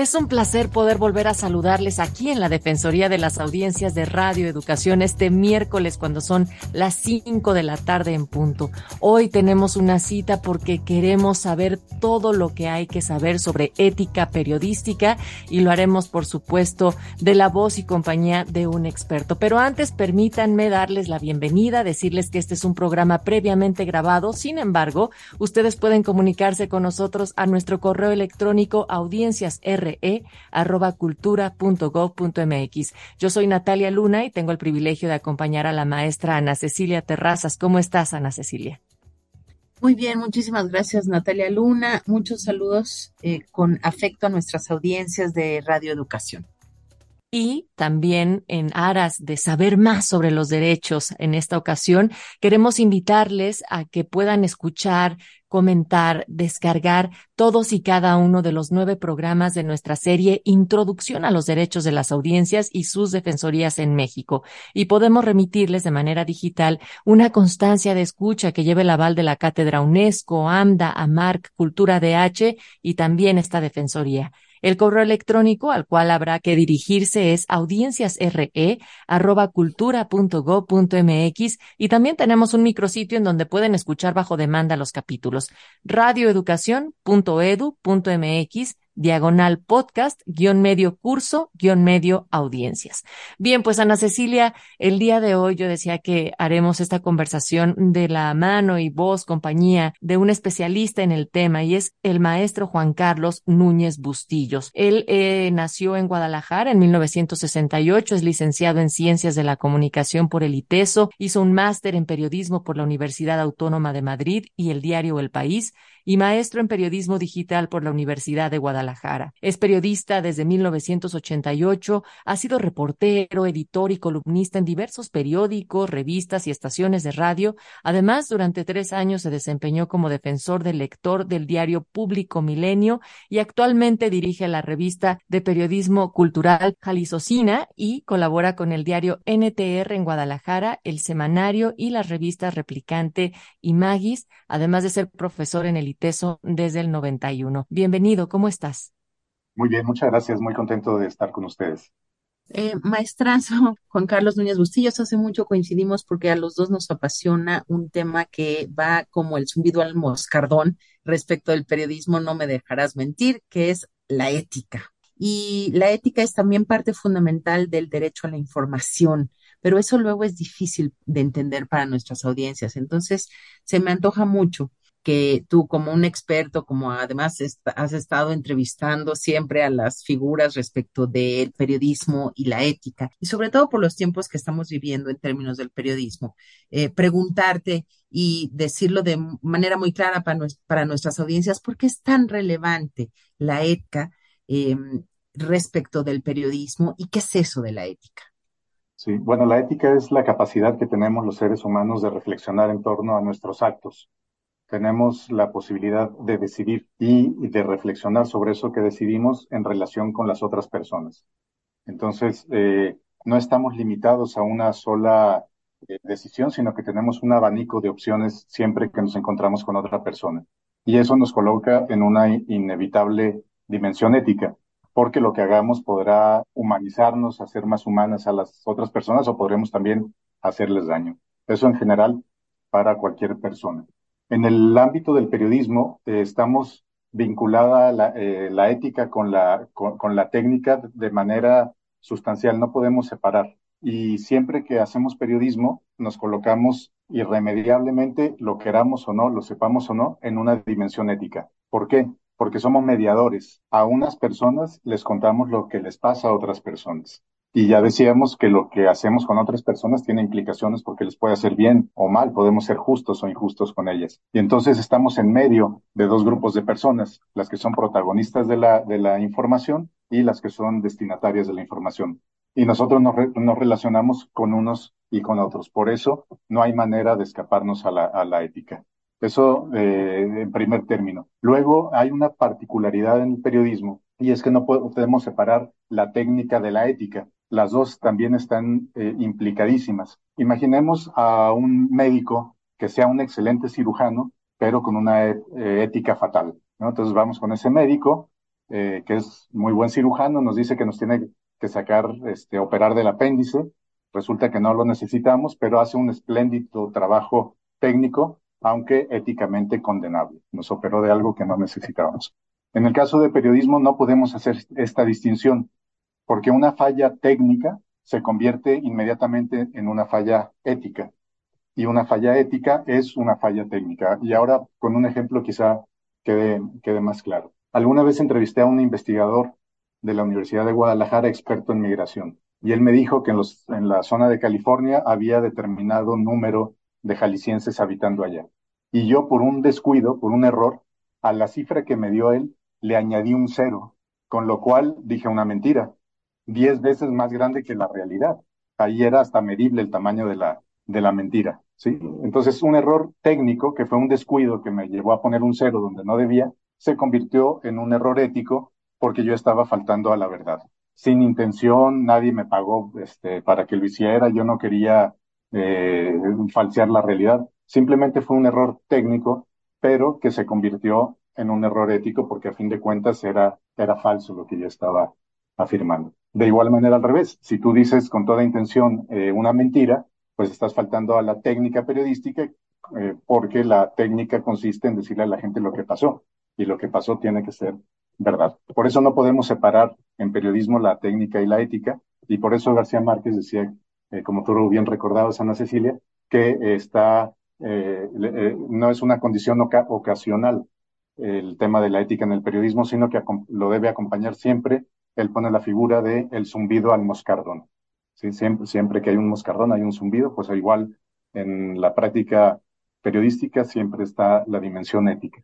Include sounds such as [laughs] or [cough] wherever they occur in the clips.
Es un placer poder volver a saludarles aquí en la Defensoría de las Audiencias de Radio Educación este miércoles cuando son las 5 de la tarde en punto. Hoy tenemos una cita porque queremos saber todo lo que hay que saber sobre ética periodística y lo haremos por supuesto de la voz y compañía de un experto. Pero antes permítanme darles la bienvenida, decirles que este es un programa previamente grabado. Sin embargo, ustedes pueden comunicarse con nosotros a nuestro correo electrónico audiencias e. Yo soy Natalia Luna y tengo el privilegio de acompañar a la maestra Ana Cecilia Terrazas. ¿Cómo estás, Ana Cecilia? Muy bien, muchísimas gracias Natalia Luna. Muchos saludos eh, con afecto a nuestras audiencias de Radio Educación. Y también en aras de saber más sobre los derechos en esta ocasión, queremos invitarles a que puedan escuchar, comentar, descargar todos y cada uno de los nueve programas de nuestra serie Introducción a los Derechos de las Audiencias y sus Defensorías en México. Y podemos remitirles de manera digital una constancia de escucha que lleve el aval de la Cátedra UNESCO, AMDA, AMARC, Cultura DH y también esta Defensoría. El correo electrónico al cual habrá que dirigirse es audienciasre@cultura.go.mx y también tenemos un micrositio en donde pueden escuchar bajo demanda los capítulos. Radioeducación.edu.mx diagonal podcast, guion medio curso, guion medio audiencias. Bien, pues Ana Cecilia, el día de hoy yo decía que haremos esta conversación de la mano y voz, compañía de un especialista en el tema y es el maestro Juan Carlos Núñez Bustillos. Él eh, nació en Guadalajara en 1968, es licenciado en Ciencias de la Comunicación por el ITESO, hizo un máster en periodismo por la Universidad Autónoma de Madrid y el diario El País y maestro en periodismo digital por la Universidad de Guadalajara. Es periodista desde 1988, ha sido reportero, editor y columnista en diversos periódicos, revistas y estaciones de radio. Además, durante tres años se desempeñó como defensor del lector del diario Público Milenio y actualmente dirige la revista de periodismo cultural Jalisocina y colabora con el diario NTR en Guadalajara, el semanario y las revistas Replicante y Magis, además de ser profesor en el ITESO desde el 91. Bienvenido, ¿cómo estás? Muy bien, muchas gracias, muy contento de estar con ustedes. Eh, maestrazo [laughs] Juan Carlos Núñez Bustillos, hace mucho coincidimos porque a los dos nos apasiona un tema que va como el zumbido al moscardón respecto del periodismo, no me dejarás mentir, que es la ética. Y la ética es también parte fundamental del derecho a la información, pero eso luego es difícil de entender para nuestras audiencias. Entonces, se me antoja mucho que tú como un experto, como además has estado entrevistando siempre a las figuras respecto del periodismo y la ética, y sobre todo por los tiempos que estamos viviendo en términos del periodismo, eh, preguntarte y decirlo de manera muy clara para, para, nuestras audiencias, ¿por qué es tan relevante la ética em, respecto del periodismo y qué es eso de la ética? Sí, bueno, la ética es la capacidad que tenemos los seres humanos de reflexionar en torno a nuestros actos tenemos la posibilidad de decidir y, de reflexionar sobre eso que decidimos en relación con las otras personas. Entonces, eh, no estamos limitados a una sola eh, decisión, sino que tenemos un abanico de opciones siempre que nos encontramos con otra persona. Y eso nos coloca en una inevitable dimensión ética, porque lo que hagamos podrá humanizarnos, hacer más humanas a las otras personas o podremos también hacerles daño. Eso en general para cualquier persona. En el ámbito del periodismo eh, estamos vinculada la, eh, la ética con la, con, la técnica de manera sustancial, no podemos separar. Y siempre que hacemos periodismo, nos colocamos irremediablemente, lo queramos o no, lo sepamos o no, en una dimensión ética. ¿Por qué? Porque somos mediadores. A unas personas les contamos lo que les pasa a otras personas. Y ya decíamos que lo que hacemos con otras personas tiene implicaciones porque les puede hacer bien o mal, podemos ser justos o injustos con ellas. Y entonces estamos en medio de dos grupos de personas, las que son protagonistas de la, de la información y las que son destinatarias de la información. Y nosotros nos, nos relacionamos con unos y con otros. Por eso no hay manera de escaparnos a la, a la ética. Eso eh, en primer término. Luego hay una particularidad en el periodismo y es que no podemos separar la técnica de la ética. Las dos también están eh, implicadísimas. Imaginemos a un médico que sea un excelente cirujano, pero con una eh, ética fatal. Entonces vamos con ese médico, que es muy buen cirujano, nos dice que nos tiene que sacar, este, operar del apéndice, resulta que no lo necesitamos, pero hace un espléndido trabajo técnico, aunque éticamente condenable. Nos operó de algo que no necesitábamos. En el caso de periodismo no podemos hacer esta distinción, porque una falla técnica se convierte inmediatamente en una falla ética. Y una falla ética es una falla técnica. Y ahora, con un ejemplo quizá quede, quede más claro. Alguna vez entrevisté a un investigador de la Universidad de Guadalajara, experto en migración. Y él me dijo que en, los, en la zona de California había determinado número de jaliscienses habitando allá. Y yo, por un descuido, por un error, a la cifra que me dio él, le añadí un cero, con lo cual dije una mentira, diez veces más grande que la realidad. Ahí era hasta medible el tamaño de la, de la mentira. ¿sí? Entonces, un error técnico, que fue un descuido que me llevó a poner un cero donde no debía, se convirtió en un error ético porque yo estaba faltando a la verdad. Sin intención, nadie me pagó este, para que lo hiciera, yo no quería eh, falsear la realidad, simplemente fue un error técnico, pero que se convirtió en un error ético porque a fin de cuentas era, era falso lo que yo estaba afirmando. De igual manera al revés, si tú dices con toda intención eh, una mentira, pues estás faltando a la técnica periodística eh, porque la técnica consiste en decirle a la gente lo que pasó y lo que pasó tiene que ser verdad. Por eso no podemos separar en periodismo la técnica y la ética, y por eso García Márquez decía, eh, como tú bien recordabas, Ana Cecilia, que está, no es una condición ocasional el tema de la ética en el periodismo, sino que lo debe acompañar siempre. Él pone la figura de el zumbido al moscardón. Siempre, siempre que hay un moscardón hay un zumbido, pues igual en la práctica periodística siempre está la dimensión ética.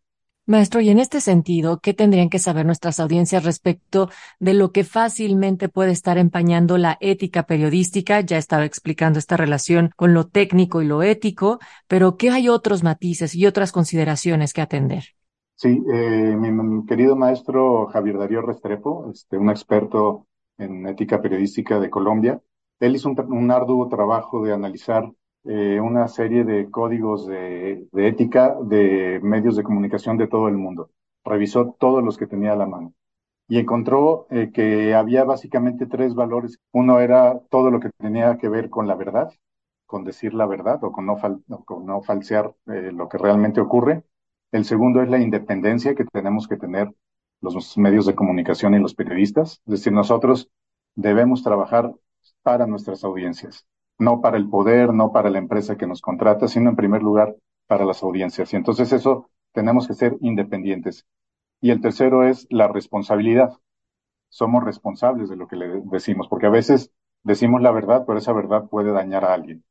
Maestro, y en este sentido, ¿qué tendrían que saber nuestras audiencias respecto de lo que fácilmente puede estar empañando la ética periodística? Ya estaba explicando esta relación con lo técnico y lo ético, pero ¿qué hay otros matices y otras consideraciones que atender? Sí, eh, mi querido maestro Javier Darío Restrepo, este, un experto en ética periodística de Colombia, él hizo un arduo trabajo de analizar eh, una serie de códigos de, ética de medios de comunicación de todo el mundo. Revisó todos los que tenía a la mano y encontró eh, que había básicamente tres valores. Uno era todo lo que tenía que ver con la verdad, con decir la verdad o con no, con no falsear lo que realmente ocurre. El segundo es la independencia que tenemos que tener los medios de comunicación y los periodistas. Es decir, nosotros debemos trabajar para nuestras audiencias no para el poder, no para la empresa que nos contrata, sino en primer lugar para las audiencias. Y entonces eso tenemos que ser independientes. Y el tercero es la responsabilidad. Somos responsables de lo que le decimos, porque a veces decimos la verdad, pero esa verdad puede dañar a alguien.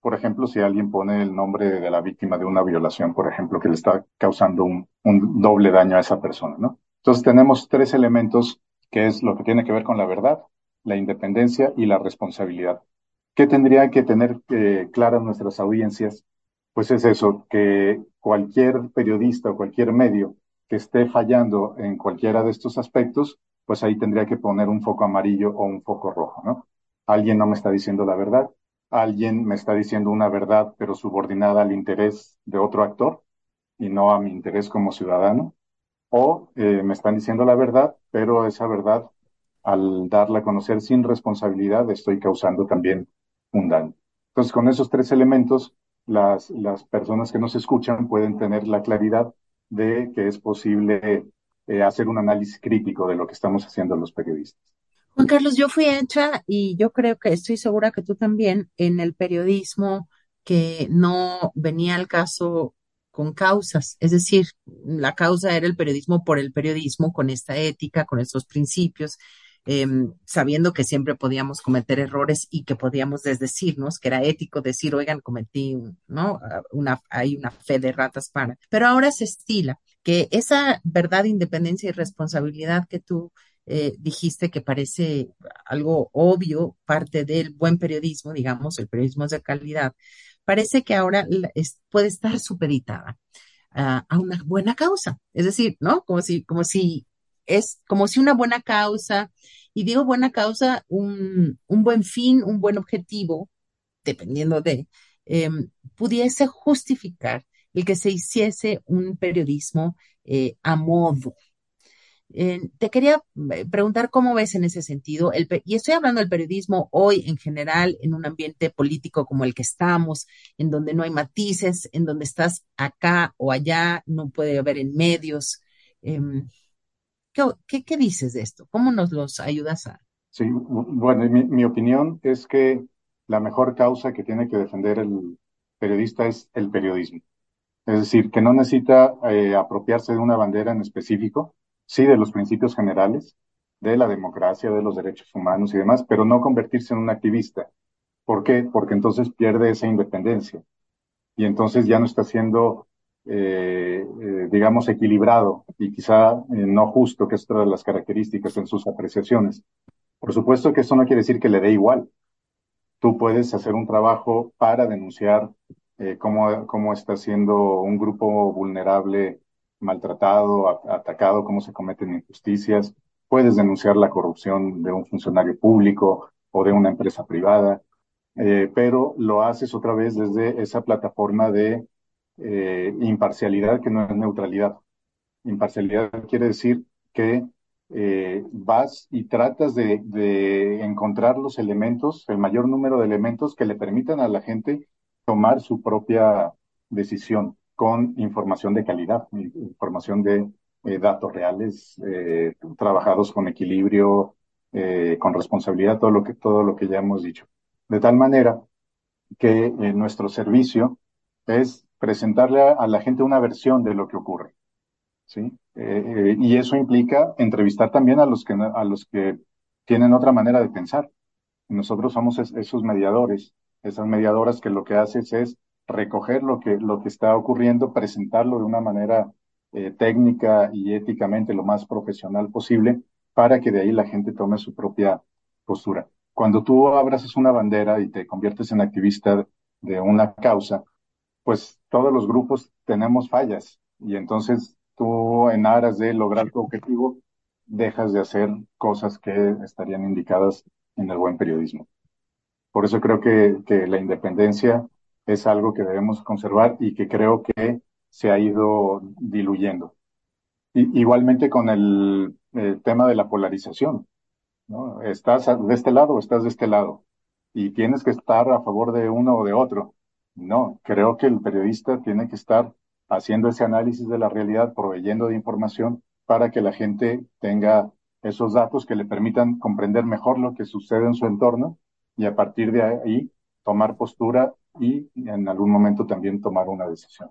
Por ejemplo, si alguien pone el nombre de la víctima de una violación, por ejemplo, que le está causando un, doble daño a esa persona, ¿no? Entonces tenemos tres elementos que es lo que tiene que ver con la verdad, la independencia y la responsabilidad. ¿Qué tendría que tener eh, claras nuestras audiencias? Pues es eso, que cualquier periodista o cualquier medio que esté fallando en cualquiera de estos aspectos, pues ahí tendría que poner un foco amarillo o un foco rojo, ¿no? Alguien no me está diciendo la verdad, alguien me está diciendo una verdad, pero subordinada al interés de otro actor y no a mi interés como ciudadano, o eh, me están diciendo la verdad, pero esa verdad, al darla a conocer sin responsabilidad, estoy causando también entonces, con esos tres elementos, las, las personas que nos escuchan pueden tener la claridad de que es posible eh, hacer un análisis crítico de lo que estamos haciendo los periodistas. Juan Carlos, yo fui hecha y yo creo que estoy segura que tú también en el periodismo que no venía al caso con causas, es decir, la causa era el periodismo por el periodismo, con esta ética, con estos principios, Em, sabiendo que siempre podíamos cometer errores y que podíamos desdecirnos, que era ético decir, oigan, cometí, ¿no? Ah, hay una fe de ratas para. Pero ahora se estila que esa verdad, independencia y responsabilidad que tú eh, dijiste que parece algo obvio, parte del buen periodismo, digamos, el periodismo de calidad, parece que ahora puede estar supeditada a una buena causa. Es decir, ¿no? Como si, como si es como si una buena causa, y digo buena causa, un, un buen fin, un buen objetivo, dependiendo de, em, pudiese justificar el que se hiciese un periodismo eh, a modo. Te quería eh, preguntar cómo ves en ese sentido, el, y estoy hablando del periodismo hoy en general, en un ambiente político como el que estamos, en donde no hay matices, en donde estás acá o allá, no puede haber en medios. Em, ¿qué, ¿qué, dices de esto? ¿Cómo nos los ayudas a...? Sí, bueno, mi, mi opinión es que la mejor causa que tiene que defender el periodista es el periodismo. Es decir, que no necesita eh, apropiarse de una bandera en específico, sí de los principios generales, de la democracia, de los derechos humanos y demás, pero no convertirse en un activista. ¿Por qué? Porque entonces pierde esa independencia y entonces ya no está siendo, eh, eh, digamos, equilibrado y quizá no justo, que es otra de las características en sus apreciaciones. Por supuesto que eso no quiere decir que le dé igual, tú puedes hacer un trabajo para denunciar eh, cómo, cómo está siendo un grupo vulnerable maltratado, atacado, cómo se cometen injusticias. Puedes denunciar la corrupción de un funcionario público o de una empresa privada, eh, pero lo haces otra vez desde esa plataforma de eh, imparcialidad que no es neutralidad. Imparcialidad quiere decir que eh, vas y tratas de, de, encontrar los elementos, el mayor número de elementos que le permitan a la gente tomar su propia decisión con información de calidad, información de eh, datos reales, eh, trabajados con equilibrio, eh, con responsabilidad, todo lo que todo lo que ya hemos dicho. De tal manera que nuestro servicio es presentarle a la gente una versión de lo que ocurre. ¿sí? Y eso implica entrevistar también a los que, a los que tienen otra manera de pensar. Nosotros somos esos mediadores, esas mediadoras que lo que haces es recoger lo que, lo que está ocurriendo, presentarlo de una manera eh, técnica y éticamente lo más profesional posible para que de ahí la gente tome su propia postura. Cuando tú abrazas una bandera y te conviertes en activista de una causa, pues todos los grupos tenemos fallas y entonces tú en aras de lograr tu objetivo dejas de hacer cosas que estarían indicadas en el buen periodismo. Por eso creo que, que la independencia es algo que debemos conservar y que creo que se ha ido diluyendo. Igualmente con el, el, tema de la polarización. ¿no? Estás de este lado o estás de este lado y tienes que estar a favor de uno o de otro. No, creo que el periodista tiene que estar haciendo ese análisis de la realidad, proveyendo de información para que la gente tenga esos datos que le permitan comprender mejor lo que sucede en su entorno y a partir de ahí tomar postura y en algún momento también tomar una decisión.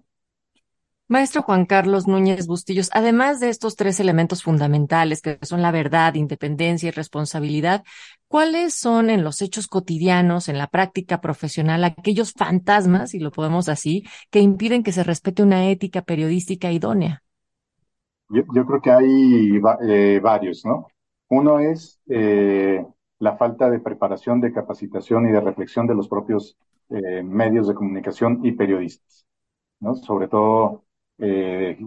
Maestro Juan Carlos Núñez Bustillos, además de estos tres elementos fundamentales que son la verdad, independencia y responsabilidad, ¿cuáles son en los hechos cotidianos, en la práctica profesional, aquellos fantasmas, si lo podemos así, que impiden que se respete una ética periodística idónea? Yo, creo que hay eh, varios, ¿no? Uno es eh, la falta de preparación, de capacitación y de reflexión de los propios eh, medios de comunicación y periodistas, ¿no? Sobre todo eh,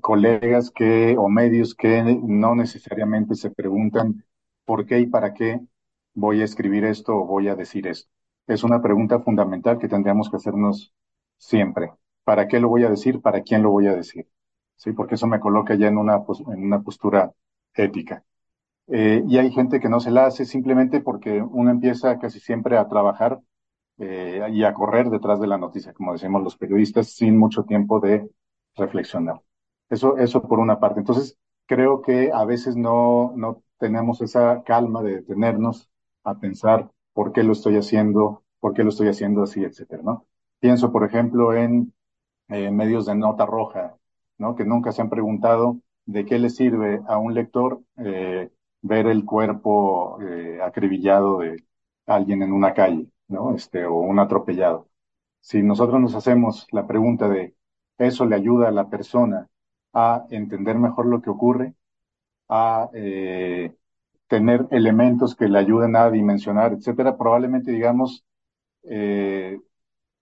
colegas que o medios que no necesariamente se preguntan por qué y para qué voy a escribir esto o voy a decir esto. Es una pregunta fundamental que tendríamos que hacernos siempre. ¿Para qué lo voy a decir? ¿Para quién lo voy a decir? Sí, porque eso me coloca ya en una, en una postura ética. Eh, y hay gente que no se la hace simplemente porque uno empieza casi siempre a trabajar eh, y a correr detrás de la noticia, como decimos los periodistas, sin mucho tiempo de reflexionar. Eso, eso por una parte. Entonces, creo que a veces no, no tenemos esa calma de detenernos a pensar por qué lo estoy haciendo, por qué lo estoy haciendo así, etcétera, ¿no? Pienso, por ejemplo, en eh, medios de nota roja, ¿no? Que nunca se han preguntado de qué le sirve a un lector eh, ver el cuerpo eh, acribillado de alguien en una calle, ¿no? Este, o un atropellado. Si nosotros nos hacemos la pregunta de eso le ayuda a la persona a entender mejor lo que ocurre, a eh, tener elementos que le ayuden a dimensionar, etcétera, probablemente digamos eh,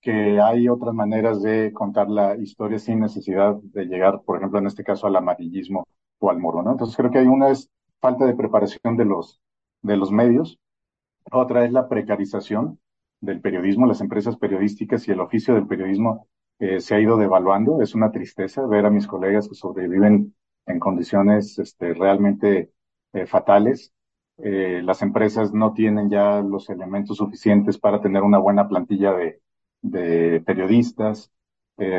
que hay otras maneras de contar la historia sin necesidad de llegar, por ejemplo, en este caso al amarillismo o al moro, ¿no? Entonces creo que hay una es falta de preparación de los, de los medios, otra es la precarización del periodismo, las empresas periodísticas y el oficio del periodismo eh, se ha ido devaluando. Es una tristeza ver a mis colegas que sobreviven en condiciones este, realmente eh, fatales. Eh, las empresas no tienen ya los elementos suficientes para tener una buena plantilla de, periodistas,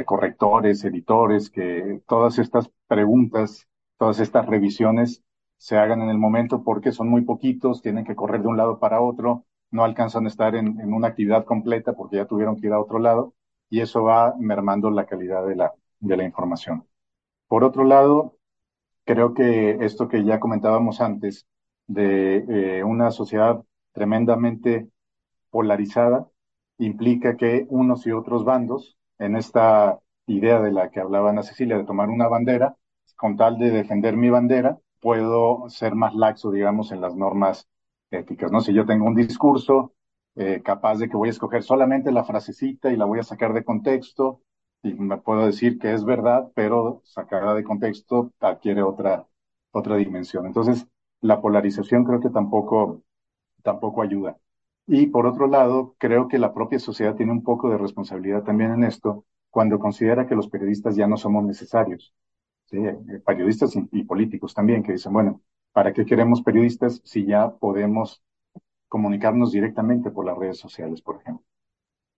correctores, editores, que todas estas preguntas, todas estas revisiones se hagan en el momento porque son muy poquitos, tienen que correr de un lado para otro, no alcanzan a estar en, una actividad completa porque ya tuvieron que ir a otro lado y eso va mermando la calidad de la, de la información. Por otro lado, creo que esto que ya comentábamos antes, de eh, una sociedad tremendamente polarizada, implica que unos y otros bandos, en esta idea de la que hablaba Ana Cecilia, de tomar una bandera, con tal de defender mi bandera, puedo ser más laxo, digamos, en las normas éticas, ¿no? Si yo tengo un discurso eh, capaz de que voy a escoger solamente la frasecita y la voy a sacar de contexto, y me puedo decir que es verdad, pero sacada de contexto adquiere otra, otra dimensión. Entonces, la polarización creo que tampoco, tampoco ayuda. Y por otro lado, creo que la propia sociedad tiene un poco de responsabilidad también en esto cuando considera que los periodistas ya no somos necesarios. ¿sí? Eh, periodistas y, y políticos también, que dicen, bueno, ¿para qué queremos periodistas si ya podemos comunicarnos directamente por las redes sociales, por ejemplo?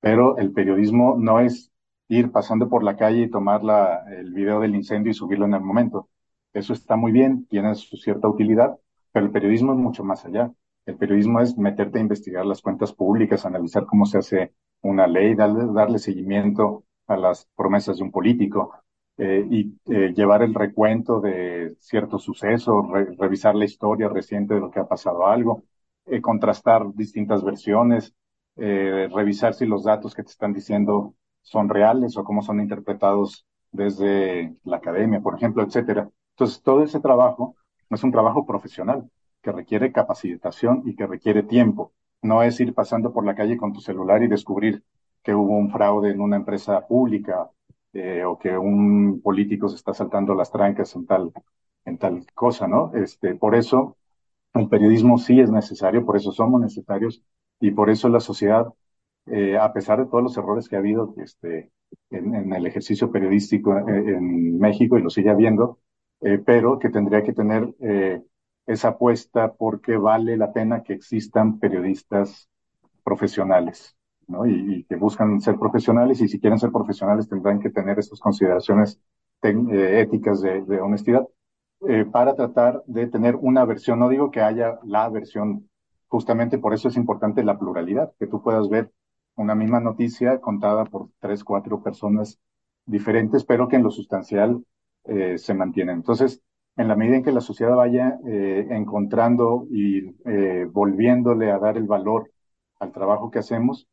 Pero el periodismo no es ir pasando por la calle y tomar la, el video del incendio y subirlo en el momento. Eso está muy bien, tiene su cierta utilidad, pero el periodismo es mucho más allá. El periodismo es meterte a investigar las cuentas públicas, analizar cómo se hace una ley, darle, darle seguimiento a las promesas de un político eh, y eh, llevar el recuento de ciertos sucesos, re, revisar la historia reciente de lo que ha pasado algo, eh, contrastar distintas versiones, eh, revisar si los datos que te están diciendo son reales o cómo son interpretados desde la academia, por ejemplo, etcétera. Entonces, todo ese trabajo es un trabajo profesional que requiere capacitación y que requiere tiempo. No es ir pasando por la calle con tu celular y descubrir que hubo un fraude en una empresa pública eh, o que un político se está saltando las trancas en tal, en tal cosa, ¿no? Este, por eso el periodismo sí es necesario, por eso somos necesarios y por eso la sociedad, eh, a pesar de todos los errores que ha habido este, en, el ejercicio periodístico en, en, México y lo sigue habiendo, eh, pero que tendría que tener eh, esa apuesta porque vale la pena que existan periodistas profesionales, ¿no? Y, y, que buscan ser profesionales y si quieren ser profesionales tendrán que tener estas consideraciones eh, éticas de, de honestidad eh, para tratar de tener una versión. No digo que haya la versión, justamente por eso es importante la pluralidad, que tú puedas ver una misma noticia contada por tres, cuatro personas diferentes, pero que en lo sustancial eh, se mantiene. Entonces, en la medida en que la sociedad vaya eh, encontrando y eh, volviéndole a dar el valor al trabajo que hacemos,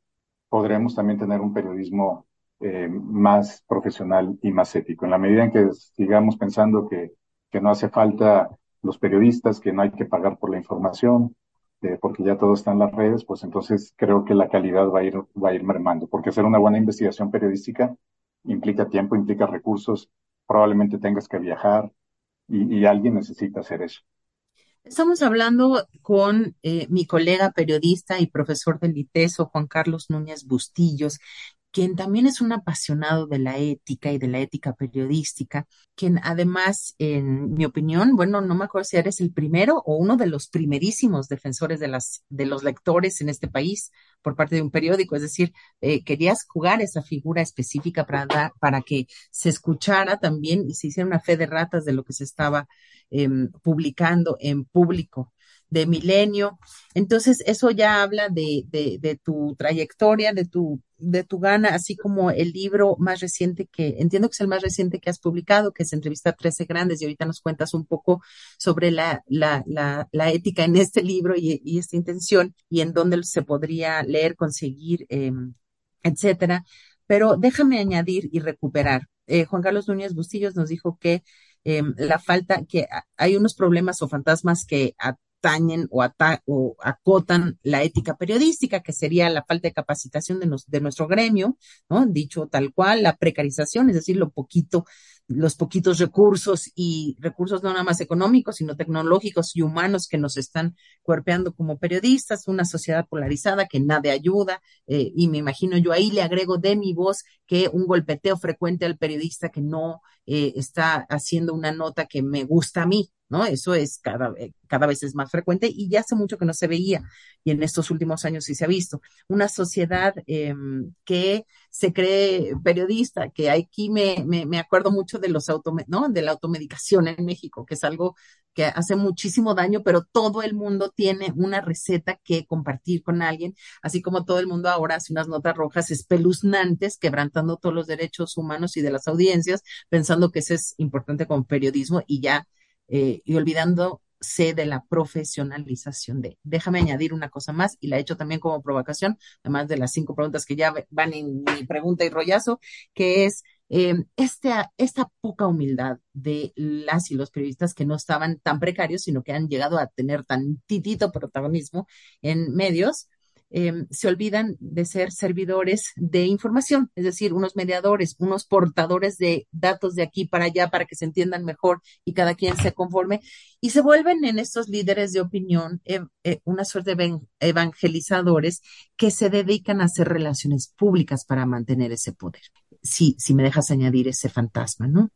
podremos también tener un periodismo eh, más profesional y más ético. En la medida en que sigamos pensando que, que no hace falta los periodistas, que no hay que pagar por la información, eh, porque ya todo está en las redes, pues entonces creo que la calidad va a ir, va a ir mermando, porque hacer una buena investigación periodística implica tiempo, implica recursos, probablemente tengas que viajar, y, y alguien necesita hacer eso. Estamos hablando con eh, mi colega periodista y profesor del ITESO, Juan Carlos Núñez Bustillos, quien también es un apasionado de la ética y de la ética periodística, quien además, en mi opinión, bueno, no me acuerdo si eres el primero o uno de los primerísimos defensores de las de los lectores en este país por parte de un periódico, es decir, eh, querías jugar esa figura específica para dar, para que se escuchara también y se hiciera una fe de ratas de lo que se estaba eh, publicando en público de milenio. Entonces, eso ya habla de, de, tu trayectoria, de tu, de tu gana, así como el libro más reciente que, entiendo que es el más reciente que has publicado, que es Entrevista a 13 Grandes, y ahorita nos cuentas un poco sobre la, la, la, ética en este libro y, esta intención, y en dónde se podría leer, conseguir, eh, etcétera. Pero déjame añadir y recuperar. Eh, Juan Carlos Núñez Bustillos nos dijo que em, la falta, que hay unos problemas o fantasmas que atañen o, o acotan la ética periodística, que sería la falta de capacitación de, de nuestro gremio, ¿no? Dicho tal cual, la precarización, es decir, lo poquito los poquitos recursos y recursos no nada más económicos, sino tecnológicos y humanos que nos están cuerpeando como periodistas, una sociedad polarizada que nada ayuda, eh, y me imagino yo ahí le agrego de mi voz que un golpeteo frecuente al periodista que no eh, está haciendo una nota que me gusta a mí, ¿no? Eso es cada, eh, cada vez es más frecuente y ya hace mucho que no se veía y en estos últimos años sí se ha visto. Una sociedad em, que se cree periodista, que aquí me, me, me acuerdo mucho de los auto, ¿no? De la automedicación en México, que es algo que hace muchísimo daño, pero todo el mundo tiene una receta que compartir con alguien, así como todo el mundo ahora hace unas notas rojas espeluznantes, quebrantando todos los derechos humanos y de las audiencias, pensando que eso es importante como periodismo y ya eh, y olvidándose de la profesionalización de. Déjame añadir una cosa más y la he hecho también como provocación, además de las cinco preguntas que ya van en mi pregunta y rollazo, que es eh, esta, esta poca humildad de las y los periodistas que no estaban tan precarios, sino que han llegado a tener tantitito protagonismo en medios, Em, se olvidan de ser servidores de información, es decir, unos mediadores, unos portadores de datos de aquí para allá para que se entiendan mejor y cada quien se conforme, y se vuelven en estos líderes de opinión eh, eh, una suerte de evangelizadores que se dedican a hacer relaciones públicas para mantener ese poder. Si, si me dejas añadir ese fantasma, ¿no?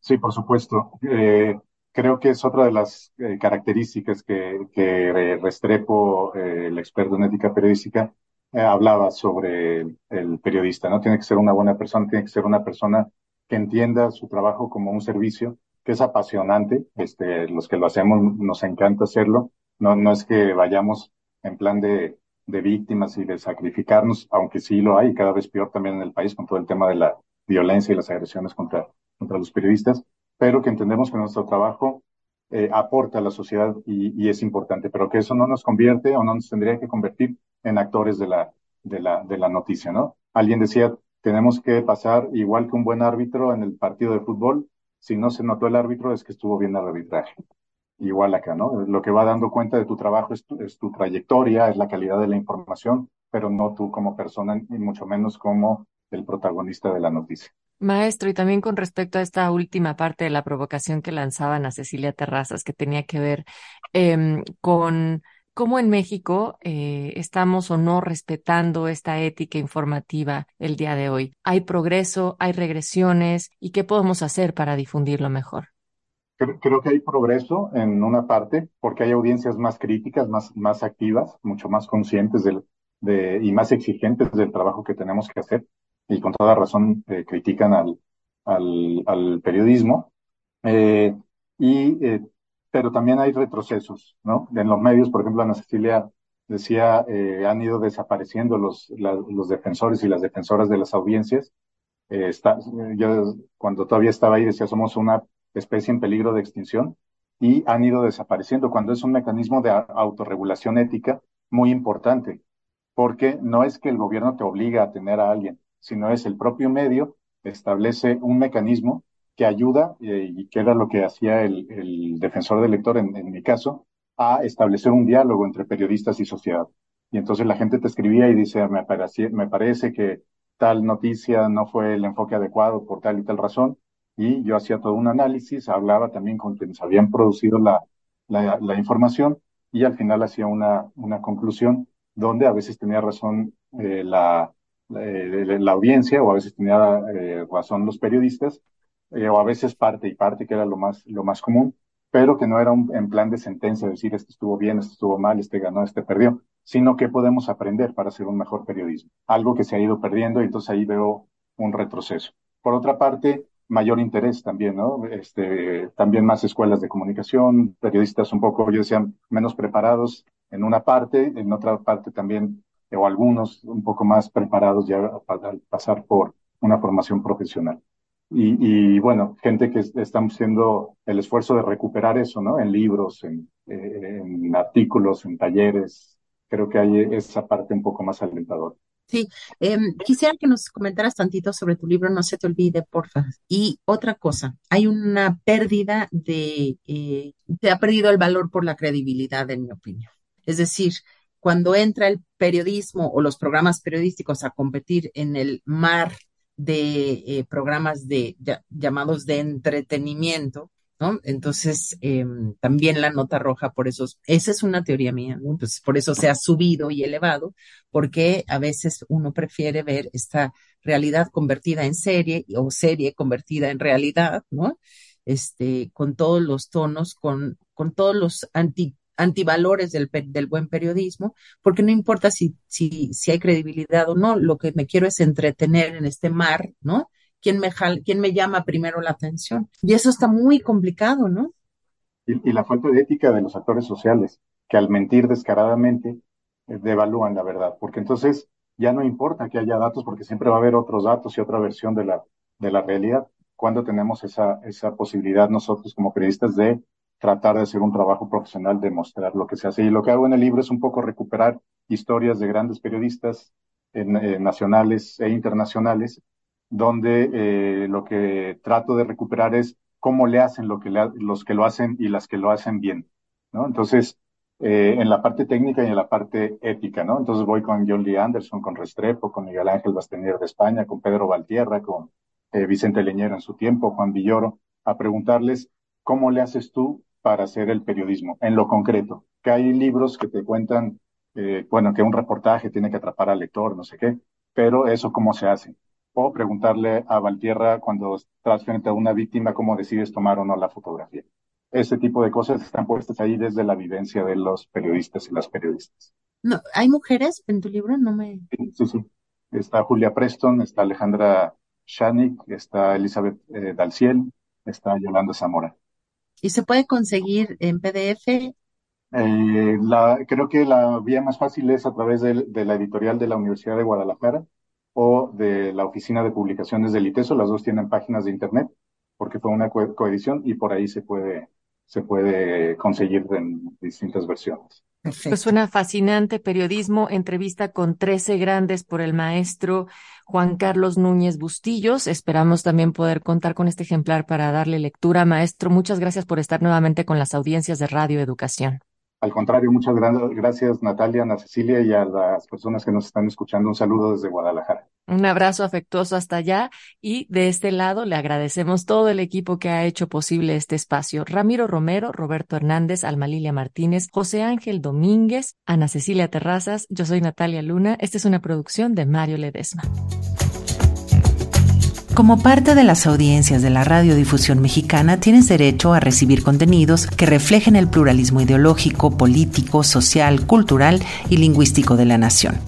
Sí, por supuesto. Eh, creo que es otra de las eh, características que, que Restrepo, eh, el experto en ética periodística, eh, hablaba sobre el, periodista, ¿no? Tiene que ser una buena persona, tiene que ser una persona que entienda su trabajo como un servicio, que es apasionante, este, los que lo hacemos nos encanta hacerlo, no, no es que vayamos en plan de, de víctimas y de sacrificarnos, aunque sí lo hay, cada vez peor también en el país con todo el tema de la violencia y las agresiones contra, contra los periodistas, pero que entendemos que nuestro trabajo eh, aporta a la sociedad y, es importante, pero que eso no nos convierte o no nos tendría que convertir en actores de la, de la, de la noticia, ¿no? Alguien decía, tenemos que pasar igual que un buen árbitro en el partido de fútbol, si no se notó el árbitro es que estuvo bien el arbitraje. Igual acá, ¿no? Lo que va dando cuenta de tu trabajo es tu, es tu trayectoria, es la calidad de la información, pero no tú como persona, y mucho menos como el protagonista de la noticia. Maestro, y también con respecto a esta última parte de la provocación que lanzaban a Cecilia Terrazas, que tenía que ver em, con cómo en México eh, estamos o no respetando esta ética informativa el día de hoy. ¿Hay progreso, hay regresiones y qué podemos hacer para difundirlo mejor? Creo, que hay progreso en una parte porque hay audiencias más críticas, más, más activas, mucho más conscientes del, de, y más exigentes del trabajo que tenemos que hacer y con toda razón eh, critican al, al, al periodismo. Eh, y, eh, pero también hay retrocesos, ¿no? En los medios, por ejemplo, Ana Cecilia decía, eh, han ido desapareciendo los, los defensores y las defensoras de las audiencias. Está, yo cuando todavía estaba ahí decía, somos una especie en peligro de extinción y han ido desapareciendo cuando es un mecanismo de autorregulación ética muy importante, porque no es que el gobierno te obliga a tener a alguien, sino es el propio medio, establece un mecanismo que ayuda, eh, y que era lo que hacía el, defensor del lector en, mi caso, a establecer un diálogo entre periodistas y sociedad. Y entonces la gente te escribía y dice, me, parece, me parece que tal noticia no fue el enfoque adecuado por tal y tal razón. Y yo hacía todo un análisis, hablaba también con quienes habían producido la, la, la información y al final hacía una, una conclusión donde a veces tenía razón eh, la, eh, la audiencia, o a veces tenía eh, los periodistas, eh, o a veces parte y parte, que era lo más, lo más común, pero que no era un, en plan de sentencia, decir, este estuvo bien, este estuvo mal, este ganó, este perdió, sino que podemos aprender para hacer un mejor periodismo. Algo que se ha ido perdiendo y entonces ahí veo un retroceso. Por otra parte, mayor interés también, ¿no? Este, también más escuelas de comunicación, periodistas un poco, yo decía, menos preparados en una parte, en otra parte también o algunos un poco más preparados ya para pasar por una formación profesional. Y, y, bueno, gente que estamos haciendo el esfuerzo de recuperar eso, ¿no? En libros, en, en artículos, en talleres. Creo que hay esa parte un poco más alentadora. Sí, em, quisiera que nos comentaras tantito sobre tu libro, no se te olvide, porfa. Y otra cosa, hay una pérdida de, eh, te ha perdido el valor por la credibilidad, en mi opinión. Es decir, cuando entra el periodismo o los programas periodísticos a competir en el mar de eh, programas de llamados de entretenimiento, entonces, em, también la nota roja, por eso, esa es una teoría mía, ¿no? Pues por eso se ha subido y elevado, porque a veces uno prefiere ver esta realidad convertida en serie o serie convertida en realidad, ¿no? Este, con todos los tonos, con, con todos los anti, antivalores del, del buen periodismo, porque no importa si, si, si hay credibilidad o no, lo que me quiero es entretener en este mar, ¿no? quién me, quién me llama primero la atención. Y eso está muy complicado, ¿no? Y, la falta de ética de los actores sociales, que al mentir descaradamente eh, devalúan la verdad, porque entonces ya no importa que haya datos, porque siempre va a haber otros datos y otra versión de la, de la realidad. Cuando tenemos esa, esa posibilidad nosotros como periodistas de tratar de hacer un trabajo profesional, de mostrar lo que se hace. Y lo que hago en el libro es un poco recuperar historias de grandes periodistas eh, nacionales e internacionales donde eh, lo que trato de recuperar es cómo le hacen lo que los que lo hacen y las que lo hacen bien. Entonces, eh, en la parte técnica y en la parte ética, ¿no? Entonces voy con John Lee Anderson, con Restrepo, con Miguel Ángel Bastenier de España, con Pedro Valtierra, con Vicente Leñero en su tiempo, Juan Villoro, a preguntarles cómo le haces tú para hacer el periodismo, en lo concreto, que hay libros que te cuentan, bueno, que un reportaje tiene que atrapar al lector, no sé qué, pero eso cómo se hace o preguntarle a Valtierra cuando estás frente a una víctima cómo decides tomar o no la fotografía. Ese tipo de cosas están puestas ahí desde la vivencia de los periodistas y las periodistas. No, ¿Hay mujeres en tu libro? No me... Sí, sí. Está Julia Preston, está Alejandra Shanik, está Elizabeth eh, Dalciel, está Yolanda Zamora. ¿Y se puede conseguir en PDF? Eh, la, creo que la vía más fácil es a través de, de la editorial de la Universidad de Guadalajara, o de la Oficina de Publicaciones del ITESO, las dos tienen páginas de internet, porque fue una coedición y por ahí se puede, se puede conseguir en distintas versiones. Pues suena fascinante periodismo, entrevista con 13 grandes por el maestro Juan Carlos Núñez Bustillos. Esperamos también poder contar con este ejemplar para darle lectura. Maestro, muchas gracias por estar nuevamente con las audiencias de Radio Educación. Al contrario, muchas gracias Natalia, Ana Cecilia y a las personas que nos están escuchando. Un saludo desde Guadalajara. Un abrazo afectuoso hasta allá y de este lado le agradecemos todo el equipo que ha hecho posible este espacio. Ramiro Romero, Roberto Hernández, Alma Lilia Martínez, José Ángel Domínguez, Ana Cecilia Terrazas, yo soy Natalia Luna. Esta es una producción de Mario Ledesma. Como parte de las audiencias de la radiodifusión mexicana, tienes derecho a recibir contenidos que reflejen el pluralismo ideológico, político, social, cultural y lingüístico de la nación.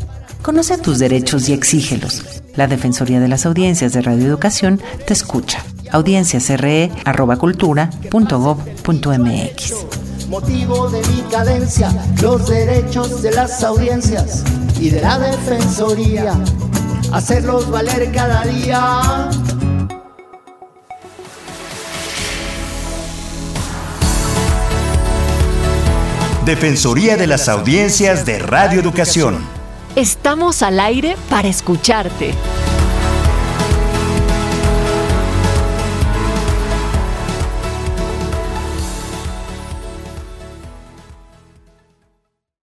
Conoce tus derechos y exígelos. La Defensoría de las Audiencias de Radioeducación te escucha. audienciasre.cultura.gov.mx Motivo de mi cadencia, los derechos de las audiencias y de la Defensoría hacerlos valer cada día. Defensoría de las Audiencias de Radio Educación. Estamos al aire para escucharte.